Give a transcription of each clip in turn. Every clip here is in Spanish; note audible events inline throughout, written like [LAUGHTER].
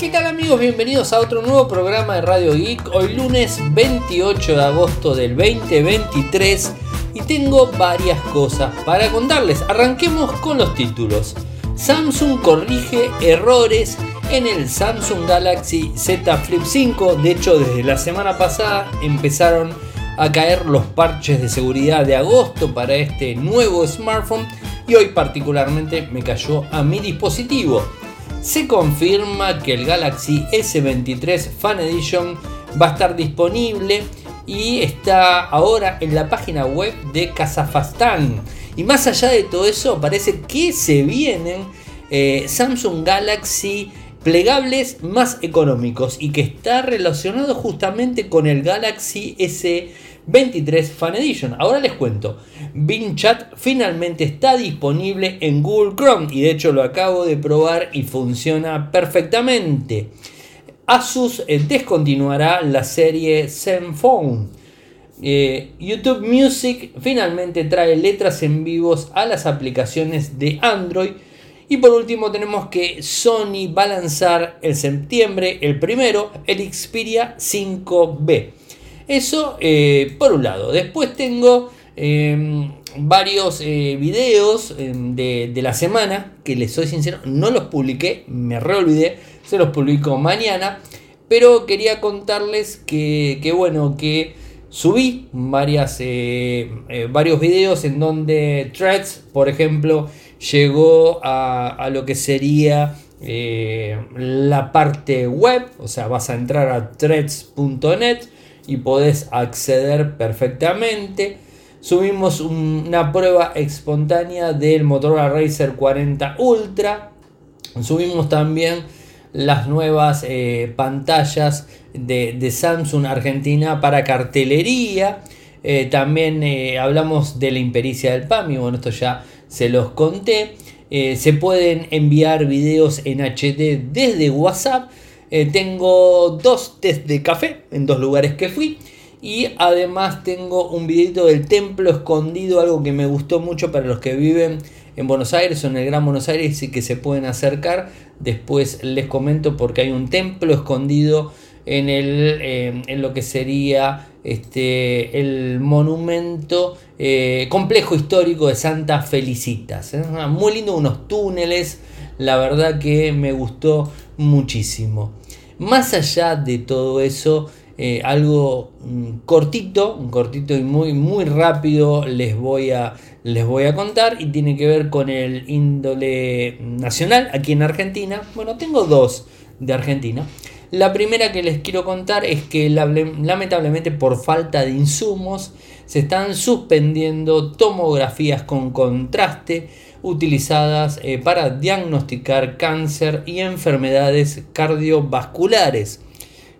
¿Qué tal amigos? Bienvenidos a otro nuevo programa de Radio Geek. Hoy lunes 28 de agosto del 2023 y tengo varias cosas para contarles. Arranquemos con los títulos. Samsung corrige errores en el Samsung Galaxy Z Flip 5. De hecho, desde la semana pasada empezaron a caer los parches de seguridad de agosto para este nuevo smartphone y hoy particularmente me cayó a mi dispositivo. Se confirma que el Galaxy S23 Fan Edition va a estar disponible y está ahora en la página web de Kazajstán. Y más allá de todo eso, parece que se vienen eh, Samsung Galaxy plegables más económicos y que está relacionado justamente con el Galaxy S23 Fan Edition. Ahora les cuento, Bing Chat finalmente está disponible en Google Chrome y de hecho lo acabo de probar y funciona perfectamente. Asus eh, descontinuará la serie Zenfone. Eh, YouTube Music finalmente trae letras en vivos a las aplicaciones de Android y por último tenemos que Sony va a lanzar el septiembre, el primero, el Xperia 5B. Eso eh, por un lado. Después tengo em, varios eh, videos em, de, la semana que les soy sincero, no los publiqué, me reolvidé, se los publico mañana. Pero quería contarles que, que bueno, que subí varias, eh, varios videos en donde Threads, por ejemplo, llegó a, lo que sería la parte web, o sea, vas a entrar a threads.net y podés acceder perfectamente. Subimos una prueba espontánea del Motorola Racer 40 Ultra. Subimos también las nuevas eh, pantallas de, Samsung Argentina para cartelería. Eh, también hablamos de la impericia del PAMI. Bueno, esto ya se los conté. Eh, se pueden enviar videos en HD desde WhatsApp. Eh, tengo dos test de café en dos lugares que fui. Y además tengo un videito del templo escondido, algo que me gustó mucho para los que viven en Buenos Aires o en el Gran Buenos Aires y que se pueden acercar. Después les comento porque hay un templo escondido en, el, eh, en lo que sería este, el monumento eh, complejo histórico de Santa Felicitas. Ah, muy lindo, unos túneles, la verdad que me gustó muchísimo. Más allá de todo eso, algo mm, cortito, cortito y muy, muy rápido les voy, a, les voy a contar y tiene que ver con el índole nacional aquí en Argentina. Bueno, tengo dos de Argentina. La primera que les quiero contar es que lamentablemente por falta de insumos se están suspendiendo tomografías con contraste utilizadas eh, para diagnosticar cáncer y enfermedades cardiovasculares.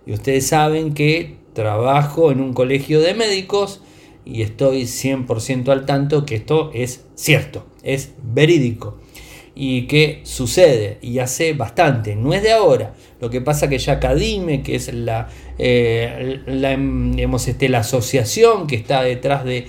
Y ustedes saben que trabajo en un colegio de médicos y estoy 100% al tanto que esto es cierto, es verídico y que sucede y hace bastante, no es de ahora. Lo que pasa que ya Cadime, que es la, eh, este, la asociación que está detrás de,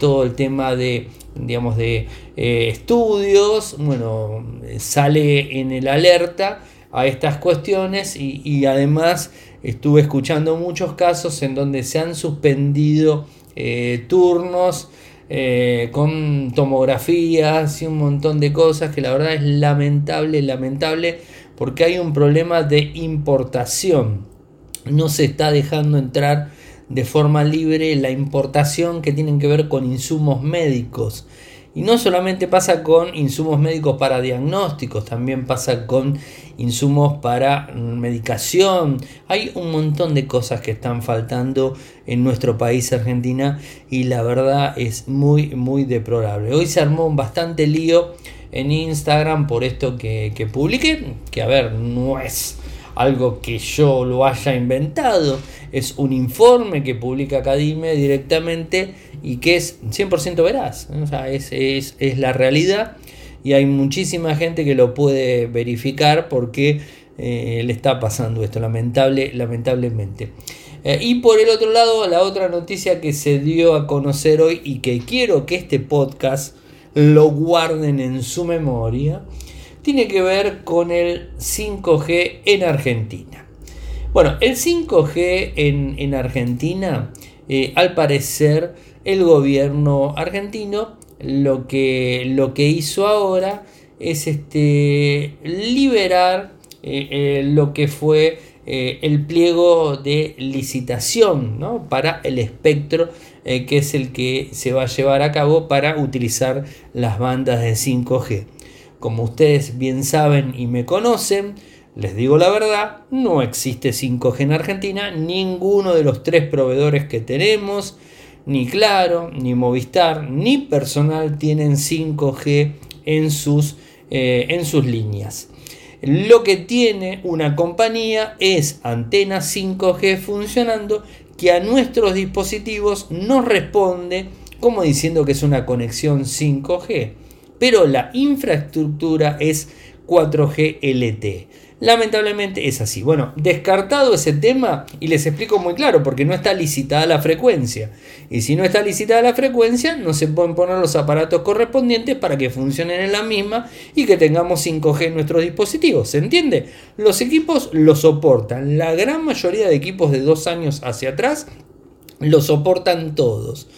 todo el tema de, digamos, de eh, estudios, bueno, sale en el alerta a estas cuestiones y, además estuve escuchando muchos casos en donde se han suspendido eh, turnos eh, con tomografías y un montón de cosas que la verdad es lamentable, lamentable, porque hay un problema de importación. No se está dejando entrar de forma libre la importación que tienen que ver con insumos médicos. Y no solamente pasa con insumos médicos para diagnósticos, también pasa con insumos para medicación. Hay un montón de cosas que están faltando en nuestro país, Argentina, y la verdad es muy, muy deplorable. Hoy se armó un bastante lío en Instagram por esto que, que publiqué, que a ver, no es algo que yo lo haya inventado, es un informe que publica Acadime directamente y que es 100% veraz, sea, es, es, la realidad y hay muchísima gente que lo puede verificar porque eh, le está pasando esto, lamentable, lamentablemente. Eh, y por el otro lado, la otra noticia que se dio a conocer hoy y que quiero que este podcast lo guarden en su memoria tiene que ver con el 5G en Argentina. Bueno, el 5G en, Argentina, eh, al parecer, el gobierno argentino lo que, lo que hizo ahora es este, liberar eh, eh, lo que fue el pliego de licitación para el espectro que es el que se va a llevar a cabo para utilizar las bandas de 5G. Como ustedes bien saben y me conocen, les digo la verdad, no existe 5G en Argentina, ninguno de los tres proveedores que tenemos, ni Claro, ni Movistar, ni Personal tienen 5G en sus, eh, en sus líneas. Lo que tiene una compañía es antena 5G funcionando que a nuestros dispositivos nos responde como diciendo que es una conexión 5G pero la infraestructura es 4G LTE. Lamentablemente es así. Bueno, descartado ese tema y les explico muy claro, porque no está licitada la frecuencia. Y si no está licitada la frecuencia, no se pueden poner los aparatos correspondientes para que funcionen en la misma y que tengamos 5G en nuestros dispositivos. ¿Se entiende? Los equipos lo soportan. La gran mayoría de equipos de dos años hacia atrás lo soportan todos.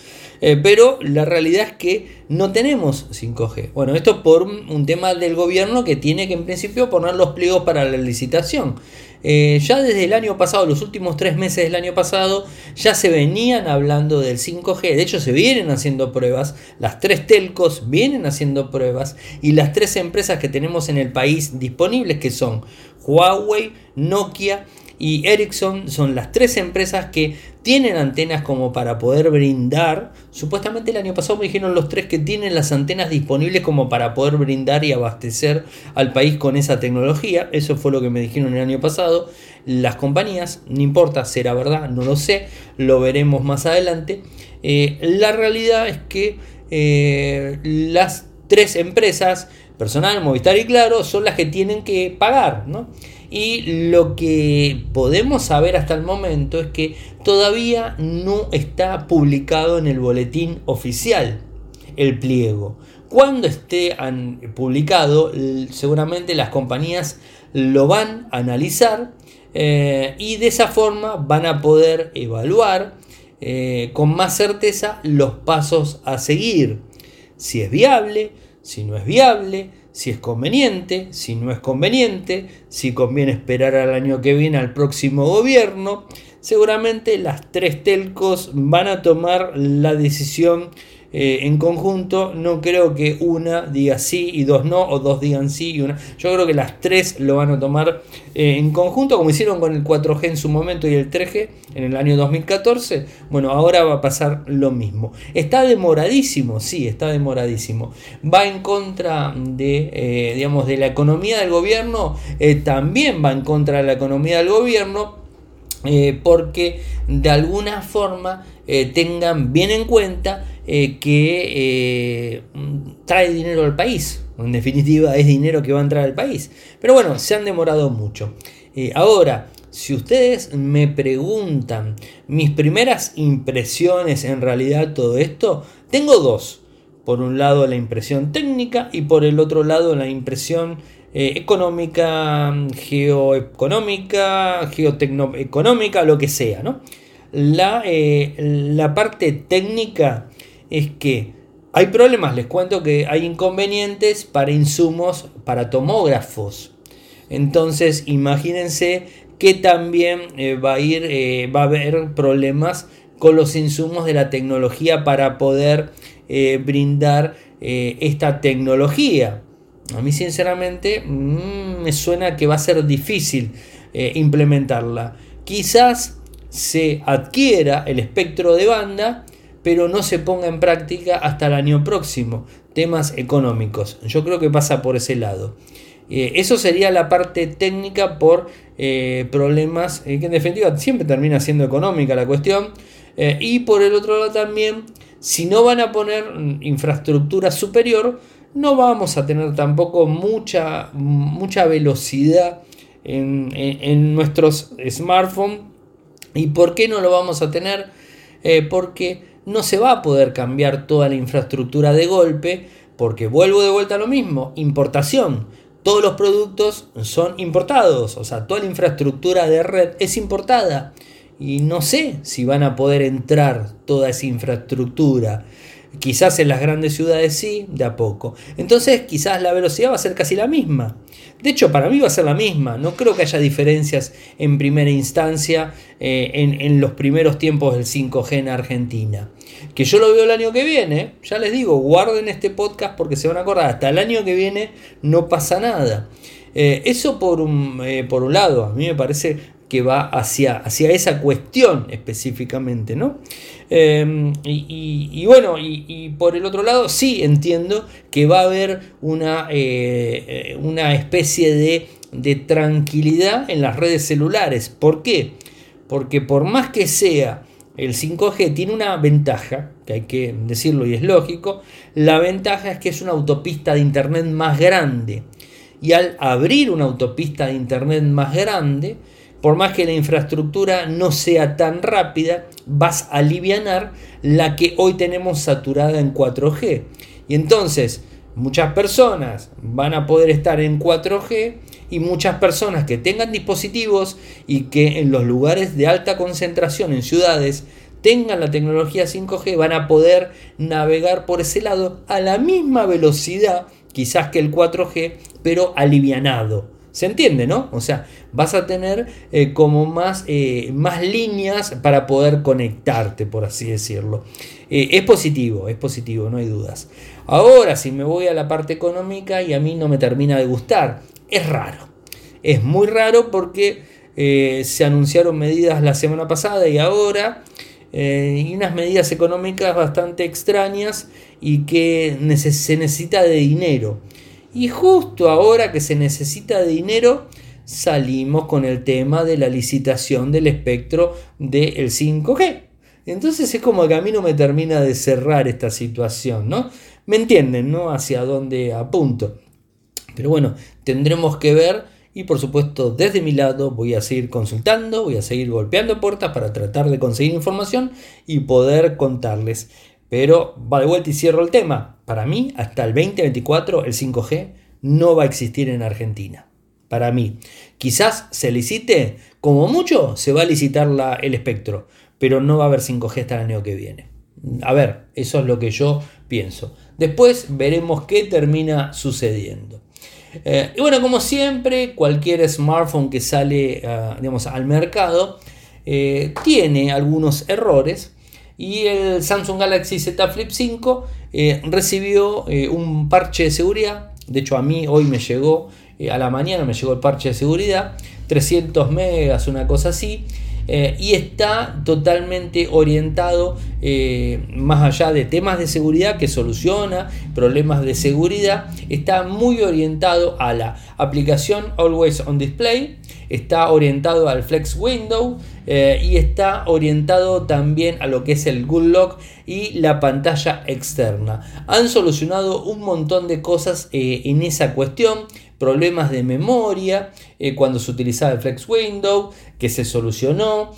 Eh, pero la realidad es que no tenemos 5G. Bueno, esto por un, tema del gobierno que tiene que en principio poner los pliegos para la licitación. Eh, ya desde el año pasado, los últimos tres meses del año pasado, ya se venían hablando del 5G. De hecho, se vienen haciendo pruebas. Las tres telcos vienen haciendo pruebas. Y las tres empresas que tenemos en el país disponibles, que son Huawei, Nokia y Ericsson son las tres empresas que tienen antenas como para poder brindar. Supuestamente el año pasado me dijeron los tres que tienen las antenas disponibles como para poder brindar y abastecer al país con esa tecnología. Eso fue lo que me dijeron el año pasado. Las compañías, no importa, será verdad, no lo sé, lo veremos más adelante. Eh, la realidad es que eh, las tres empresas, personal, Movistar y Claro, son las que tienen que pagar, ¿no? Y lo que podemos saber hasta el momento es que todavía no está publicado en el boletín oficial el pliego. Cuando esté publicado, seguramente las compañías lo van a analizar eh, y de esa forma van a poder evaluar eh, con más certeza los pasos a seguir. Si es viable, si no es viable, si es conveniente, si no es conveniente, si conviene esperar al año que viene al próximo gobierno. Seguramente las tres telcos van a tomar la decisión eh, en conjunto, no creo que una diga sí y dos no, o dos digan sí y una. Yo creo que las tres lo van a tomar eh, en conjunto, como hicieron con el 4G en su momento y el 3G en el año 2014. Bueno, ahora va a pasar lo mismo. Está demoradísimo, sí, está demoradísimo. Va en contra de, eh, digamos, de la economía del gobierno, también va en contra de la economía del gobierno. Porque de alguna forma tengan bien en cuenta eh, que eh, trae dinero al país. En definitiva, es dinero que va a entrar al país. Pero bueno, se han demorado mucho. Eh, ahora, si ustedes me preguntan mis primeras impresiones en realidad todo esto, tengo dos. Por un lado la impresión técnica y por el otro lado la impresión económica, geoeconómica, geotecnoeconómica, lo que sea. ¿no? La, la parte técnica es que hay problemas, les cuento que hay inconvenientes para insumos para tomógrafos. Entonces, imagínense que también eh, va a ir, eh, va a haber problemas con los insumos de la tecnología para poder eh, brindar esta tecnología. A mí sinceramente mm, me suena que va a ser difícil implementarla. Quizás se adquiera el espectro de banda pero no se ponga en práctica hasta el año próximo. Temas económicos. Yo creo que pasa por ese lado. Eh, eso sería la parte técnica por eh, problemas eh, que en definitiva siempre termina siendo económica la cuestión. y por el otro lado también, si no van a poner infraestructura superior, no vamos a tener tampoco mucha, mucha velocidad en, en nuestros smartphones. ¿Y por qué no lo vamos a tener? porque no se va a poder cambiar toda la infraestructura de golpe, porque vuelvo de vuelta a lo mismo, importación. todos los productos son importados, o sea, toda la infraestructura de red es importada. Y no sé si van a poder entrar toda esa infraestructura. Quizás en las grandes ciudades sí, de a poco. Entonces quizás la velocidad va a ser casi la misma. De hecho, para mí va a ser la misma. No creo que haya diferencias en primera instancia eh, en, los primeros tiempos del 5G en Argentina. Que yo lo veo el año que viene. Ya les digo, guarden este podcast porque se van a acordar. Hasta el año que viene no pasa nada. Eh, eso por un, eh, por un lado, a mí me parece que va hacia, hacia esa cuestión específicamente, ¿no? Em, y, bueno, y, por el otro lado, sí entiendo que va a haber una, eh, una especie de, de, tranquilidad en las redes celulares. ¿Por qué? Porque por más que sea el 5G, tiene una ventaja, que hay que decirlo y es lógico, la ventaja es que es una autopista de Internet más grande. Y al abrir una autopista de Internet más grande, por más que la infraestructura no sea tan rápida, vas a aliviar la que hoy tenemos saturada en 4G. Y entonces muchas personas van a poder estar en 4G y muchas personas que tengan dispositivos y que en los lugares de alta concentración en ciudades tengan la tecnología 5G van a poder navegar por ese lado a la misma velocidad quizás que el 4G pero alivianado. ¿Se entiende, no? O sea, vas a tener eh, como más, eh, más líneas para poder conectarte, por así decirlo. Eh, es positivo, es positivo, no hay dudas. Ahora, si me voy a la parte económica y a mí no me termina de gustar, es raro. Es muy raro porque se anunciaron medidas la semana pasada y ahora, y unas medidas económicas bastante extrañas y que se necesita de dinero. Y justo ahora que se necesita dinero, salimos con el tema de la licitación del espectro del 5G. Entonces es como que a mí no me termina de cerrar esta situación, ¿no? ¿Me entienden, no? Hacia dónde apunto. Pero bueno, tendremos que ver y por supuesto desde mi lado voy a seguir consultando, voy a seguir golpeando puertas para tratar de conseguir información y poder contarles. Pero va de vuelta y cierro el tema. Para mí, hasta el 2024, el 5G no va a existir en Argentina. Para mí. Quizás se licite, como mucho, se va a licitar el espectro, pero no va a haber 5G hasta el año que viene. A ver, eso es lo que yo pienso. Después veremos qué termina sucediendo. Eh, y bueno, como siempre, cualquier smartphone que sale ah, digamos, al mercado eh, tiene algunos errores y el Samsung Galaxy Z Flip 5 eh, recibió eh, un parche de seguridad. De hecho, a mí hoy me llegó, eh, a la mañana me llegó el parche de seguridad, 300 megas, una cosa así. y está totalmente orientado más allá de temas de seguridad que soluciona problemas de seguridad está muy orientado a la aplicación Always on Display está orientado al Flex Window eh, y está orientado también a lo que es el Good Lock y la pantalla externa. Han solucionado un montón de cosas eh, en esa cuestión. Problemas de memoria eh, cuando se utilizaba el Flex Window, que se solucionó,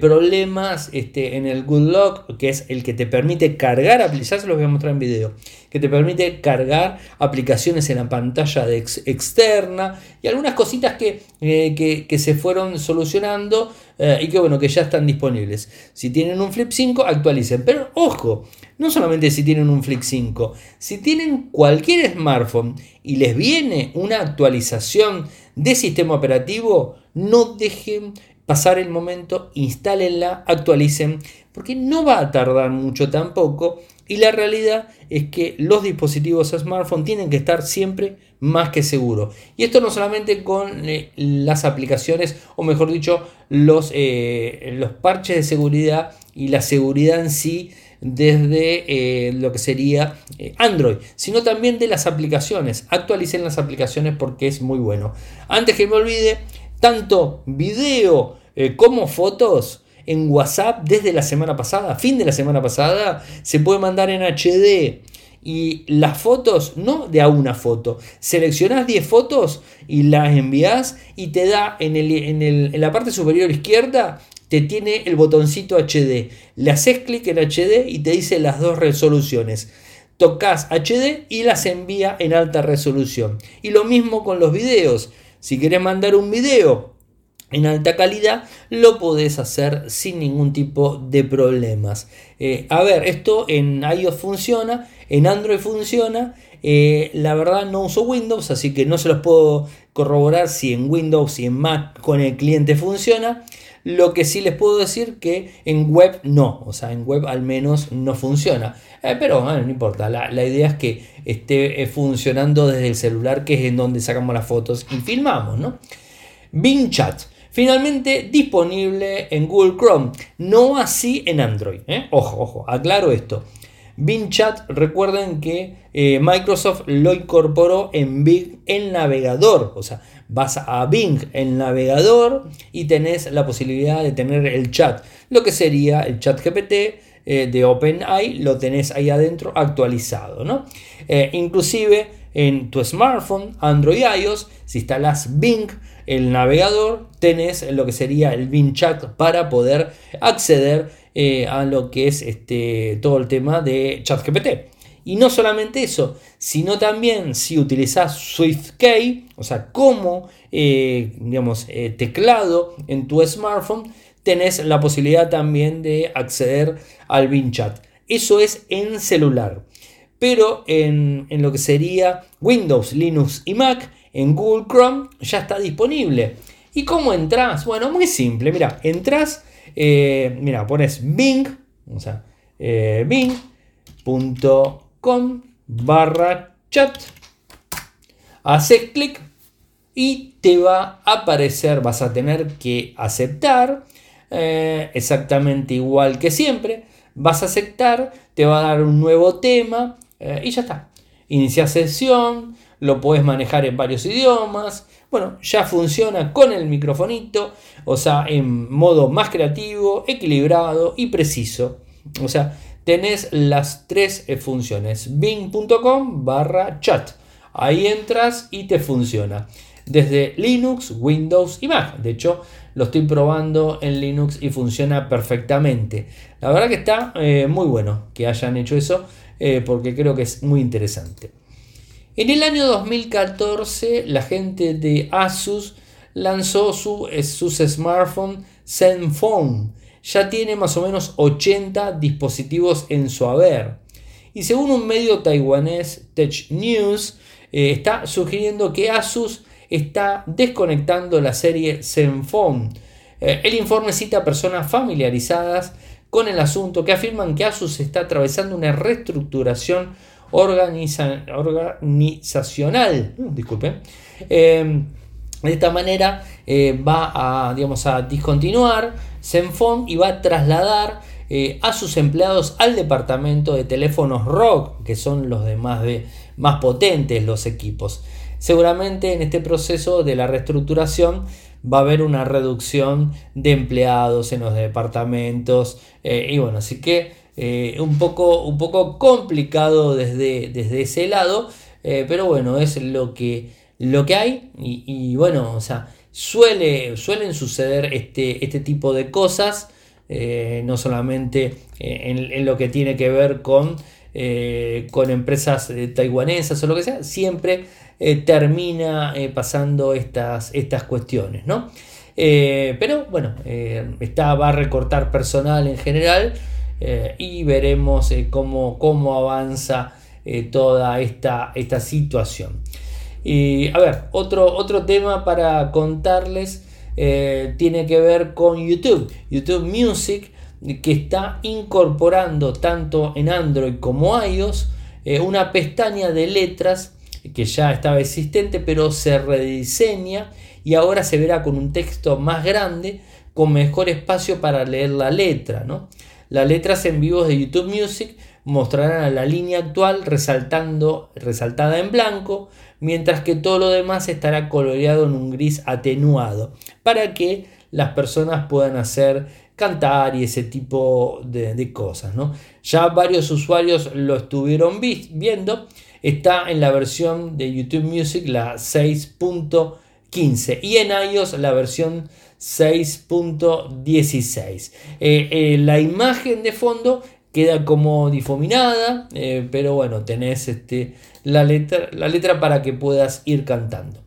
problemas este, en el Good Lock, que es el que te permite cargar, ya se los voy a mostrar en video, que te permite cargar aplicaciones en la pantalla externa y algunas cositas que, que, se fueron solucionando eh, y que bueno, que ya están disponibles. Si tienen un Flip 5, actualicen. Pero ojo, no solamente si tienen un Flip 5, si tienen cualquier smartphone y les viene una actualización de sistema operativo, no dejen pasar el momento, instálenla, actualicen, porque no va a tardar mucho tampoco y la realidad es que los dispositivos smartphone tienen que estar siempre más que seguros. Y esto no solamente con eh, las aplicaciones, o mejor dicho, los, eh, los parches de seguridad y la seguridad en sí desde eh, lo que sería Android, sino también de las aplicaciones. Actualicen las aplicaciones porque es muy bueno. Antes que me olvide, tanto video como fotos en WhatsApp desde la semana pasada, fin de la semana pasada, se puede mandar en HD. Y las fotos, no de a una foto, seleccionas 10 fotos y las envías y te da en, el, en, el, en la parte superior izquierda, te tiene el botoncito HD. Le haces clic en HD y te dice las dos resoluciones tocas HD y las envía en alta resolución. Y lo mismo con los videos. Si querés mandar un video en alta calidad, lo podés hacer sin ningún tipo de problemas. Eh, a ver, esto en iOS funciona, en Android funciona. Eh, la verdad no uso Windows, así que no se los puedo corroborar si en Windows y en Mac con el cliente funciona. Lo que sí les puedo decir que en web no, o sea, en web al menos no funciona. Eh, pero no importa, la, idea es que esté funcionando desde el celular, que es en donde sacamos las fotos y filmamos, ¿no? Bing Chat. Finalmente disponible en Google Chrome, no así en Android. ¿eh? Ojo, ojo, aclaro esto. Bing Chat, recuerden que eh, Microsoft lo incorporó en Bing el navegador. O sea, vas a Bing el navegador y tenés la posibilidad de tener el chat. Lo que sería el chat GPT eh, de OpenAI, lo tenés ahí adentro actualizado. ¿no? inclusive en tu smartphone, Android iOS, si instalas Bing, el navegador, tenés lo que sería el Bing Chat para poder acceder eh, a lo que es este, todo el tema de ChatGPT. Y no solamente eso, sino también si utilizas SwiftKey, o sea, como eh, digamos, eh, teclado en tu smartphone, tenés la posibilidad también de acceder al Bing Chat. Eso es en celular pero en, lo que sería Windows, Linux y Mac, en Google Chrome ya está disponible. ¿Y cómo entras? Bueno, muy simple, mira, entras, eh, mira, pones Bing, o sea, eh, bing.com barra chat, haces clic y te va a aparecer, vas a tener que aceptar, eh, exactamente igual que siempre, vas a aceptar, te va a dar un nuevo tema, eh, y ya está. Inicia sesión, lo puedes manejar en varios idiomas. Bueno, ya funciona con el microfonito, o sea, en modo más creativo, equilibrado y preciso. O sea, tenés las tres eh, funciones. Bing.com barra chat. Ahí entras y te funciona. Desde Linux, Windows y Mac. De hecho, lo estoy probando en Linux y funciona perfectamente. La verdad que está eh, muy bueno que hayan hecho eso. Eh, porque creo que es muy interesante. En el año 2014 la gente de Asus lanzó su, eh, sus smartphones Zenfone. Ya tiene más o menos 80 dispositivos en su haber. Y según un medio taiwanés Tech News, eh, está sugiriendo que Asus está desconectando la serie Zenfone. el informe cita personas familiarizadas con el asunto que afirman que Asus está atravesando una reestructuración organizacional. Mm, disculpen. Em, de esta manera eh, va a, digamos, a discontinuar Zenfone y va a trasladar eh, a sus empleados al departamento de teléfonos ROG, que son los demás de, más potentes los equipos. Seguramente en este proceso de la reestructuración va a haber una reducción de empleados en los departamentos eh, y bueno, así que eh, un, poco, un poco complicado desde, desde ese lado, eh, pero bueno, es lo que, lo que hay y, bueno, o sea, suele, suelen suceder este, este tipo de cosas, no solamente en, lo que tiene que ver con, con empresas taiwanesas o lo que sea, siempre eh, termina eh, pasando estas, estas cuestiones, ¿no? Eh, pero bueno, está, va a recortar personal en general y veremos cómo, cómo, avanza toda esta, esta situación. Y a ver, otro, otro tema para contarles tiene que ver con YouTube. YouTube Music que está incorporando tanto en Android como iOS una pestaña de letras que ya estaba existente, pero se rediseña y ahora se verá con un texto más grande, con mejor espacio para leer la letra. ¿no? Las letras en vivo de YouTube Music mostrarán la línea actual resaltando, resaltada en blanco, mientras que todo lo demás estará coloreado en un gris atenuado, para que las personas puedan hacer cantar y ese tipo de, cosas. ¿no? Ya varios usuarios lo estuvieron viendo está en la versión de YouTube Music la 6.15 y en iOS la versión 6.16. Eh, eh, la imagen de fondo queda como difuminada, eh, pero bueno, tenés este, la, letra, la letra para que puedas ir cantando.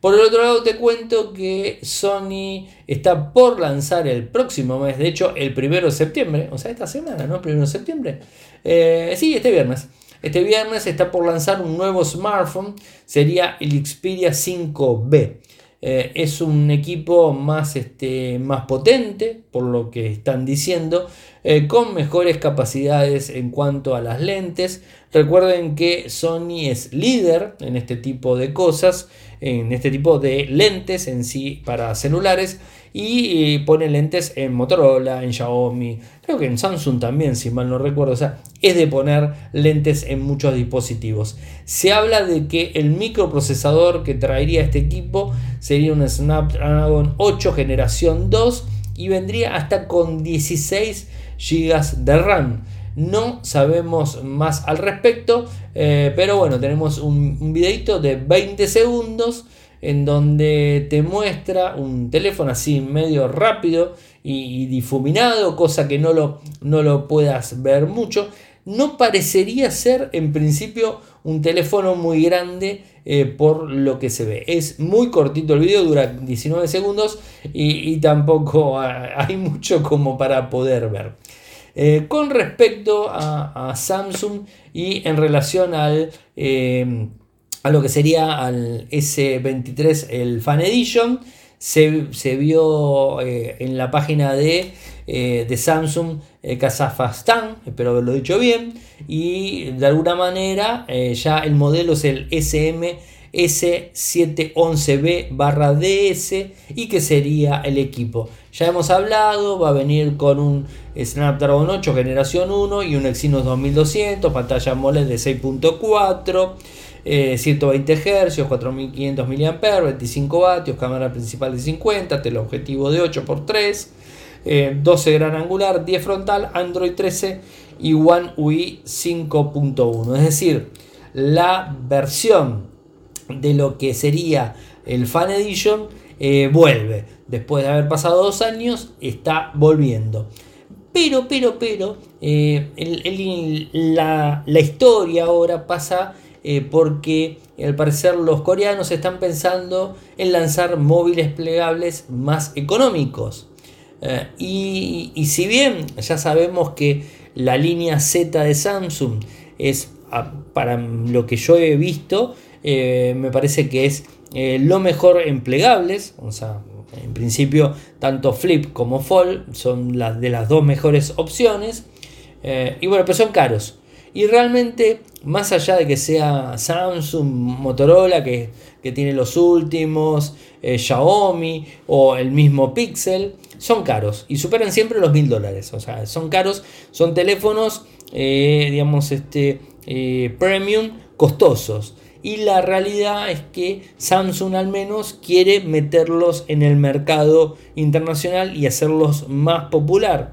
Por el otro lado te cuento que Sony está por lanzar el próximo mes, de hecho el primero de septiembre, o sea, esta semana, ¿no? Primero de septiembre. Sí, este viernes. Este viernes está por lanzar un nuevo smartphone, sería el Xperia 5B. Eh, es un equipo más, este, más potente, por lo que están diciendo, eh, con mejores capacidades en cuanto a las lentes. Recuerden que Sony es líder en este tipo de cosas en este tipo de lentes en sí para celulares y, pone lentes en Motorola, en Xiaomi, creo que en Samsung también, si mal no recuerdo, o sea, es de poner lentes en muchos dispositivos. Se habla de que el microprocesador que traería este equipo sería un Snapdragon 8 generación 2 y vendría hasta con 16 GB de RAM. No sabemos más al respecto, eh, pero bueno, tenemos un, videito de 20 segundos en donde te muestra un teléfono así medio rápido y, difuminado, cosa que no lo, no lo puedas ver mucho. No parecería ser en principio un teléfono muy grande eh, por lo que se ve. Es muy cortito el video, dura 19 segundos y tampoco [LAUGHS] hay mucho como para poder ver. Eh, con respecto a, Samsung y en relación al, eh, a lo que sería al S23, el Fan Edition, se, vio eh, en la página de, de Samsung Kazajstán, espero haberlo dicho bien, y de alguna manera ya el modelo es el SM S711B barra DS y que sería el equipo. Ya hemos hablado, va a venir con un Snapdragon 8 generación 1 y un Exynos 2200, pantalla AMOLED de 6.4. 120 Hz, 4500 mAh, 25 vatios, cámara principal de 50, teleobjetivo de 8x3, 12 eh, gran angular, 10 frontal, Android 13 y One UI 5.1. Es decir, la versión de lo que sería el Fan Edition eh, vuelve. Después de haber pasado dos años, está volviendo. Pero, pero, pero, eh, la, historia ahora pasa eh, porque al parecer los coreanos están pensando en lanzar móviles plegables más económicos. y, y, si bien ya sabemos que la línea Z de Samsung es, para lo que yo he visto, eh, me parece que es eh, lo mejor en plegables, o sea, en principio tanto Flip como Fold son las de las dos mejores opciones, eh, y bueno, pero son caros. Y realmente, más allá de que sea Samsung, Motorola, que, que tiene los últimos, Xiaomi o el mismo Pixel, son caros y superan siempre los mil dólares. O sea, son caros, son teléfonos, digamos, este, premium costosos y la realidad es que Samsung al menos quiere meterlos en el mercado internacional y hacerlos más popular.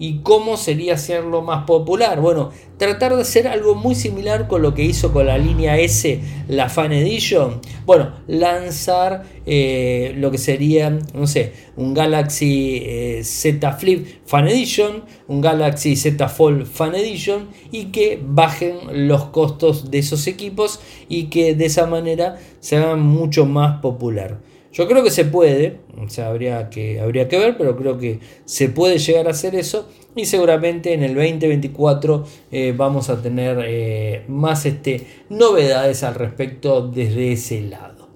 ¿Y cómo sería hacerlo más popular? Bueno, tratar de hacer algo muy similar con lo que hizo con la línea S, la Fan Edition. Bueno, lanzar eh, lo que sería, no sé, un Galaxy eh, Z Flip Fan Edition, un Galaxy Z Fold Fan Edition y que bajen los costos de esos equipos y que de esa manera se hagan mucho más popular. Yo creo que se puede, o sea, habría que, habría que ver, pero creo que se puede llegar a hacer eso y seguramente en el 2024 eh, vamos a tener eh, más este, novedades al respecto desde ese lado.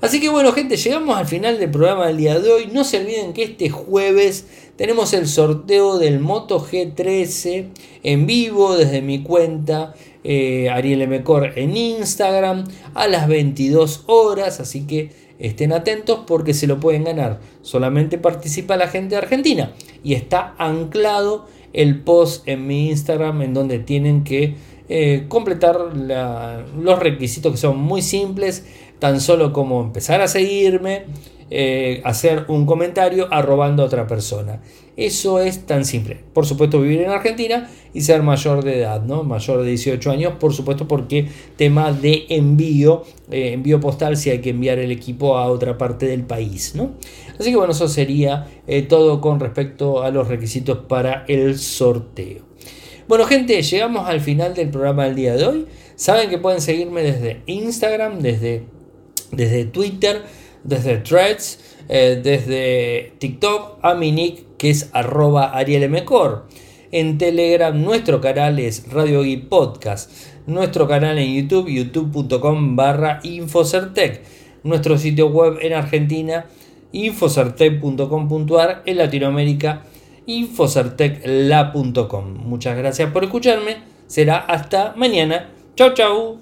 Así que bueno gente, llegamos al final del programa del día de hoy. No se olviden que este jueves tenemos el sorteo del Moto G13 en vivo desde mi cuenta eh, Ariel Mecor en Instagram a las 22 horas. Así que Estén atentos porque se lo pueden ganar. Solamente participa la gente de Argentina. Y está anclado el post en mi Instagram en donde tienen que eh, completar los requisitos que son muy simples. Tan solo como empezar a seguirme eh, hacer un comentario arrobando a otra persona. Eso es tan simple. Por supuesto, vivir en Argentina y ser mayor de edad, ¿no? Mayor de 18 años, por supuesto, porque tema de envío, eh, envío postal si hay que enviar el equipo a otra parte del país, ¿no? Así que bueno, eso sería eh, todo con respecto a los requisitos para el sorteo. Bueno gente, llegamos al final del programa del día de hoy. Saben que pueden seguirme desde Instagram, desde, desde Twitter, desde Threads, eh, desde TikTok a mi nick que es arroba arielmcor. En Telegram nuestro canal es Radio Geek Podcast. Nuestro canal en YouTube, youtube.com barra Infocertec. Nuestro sitio web en Argentina, infocertec.com.ar. En Latinoamérica, infocertecla.com. Muchas gracias por escucharme. Será hasta mañana. Chau, chau.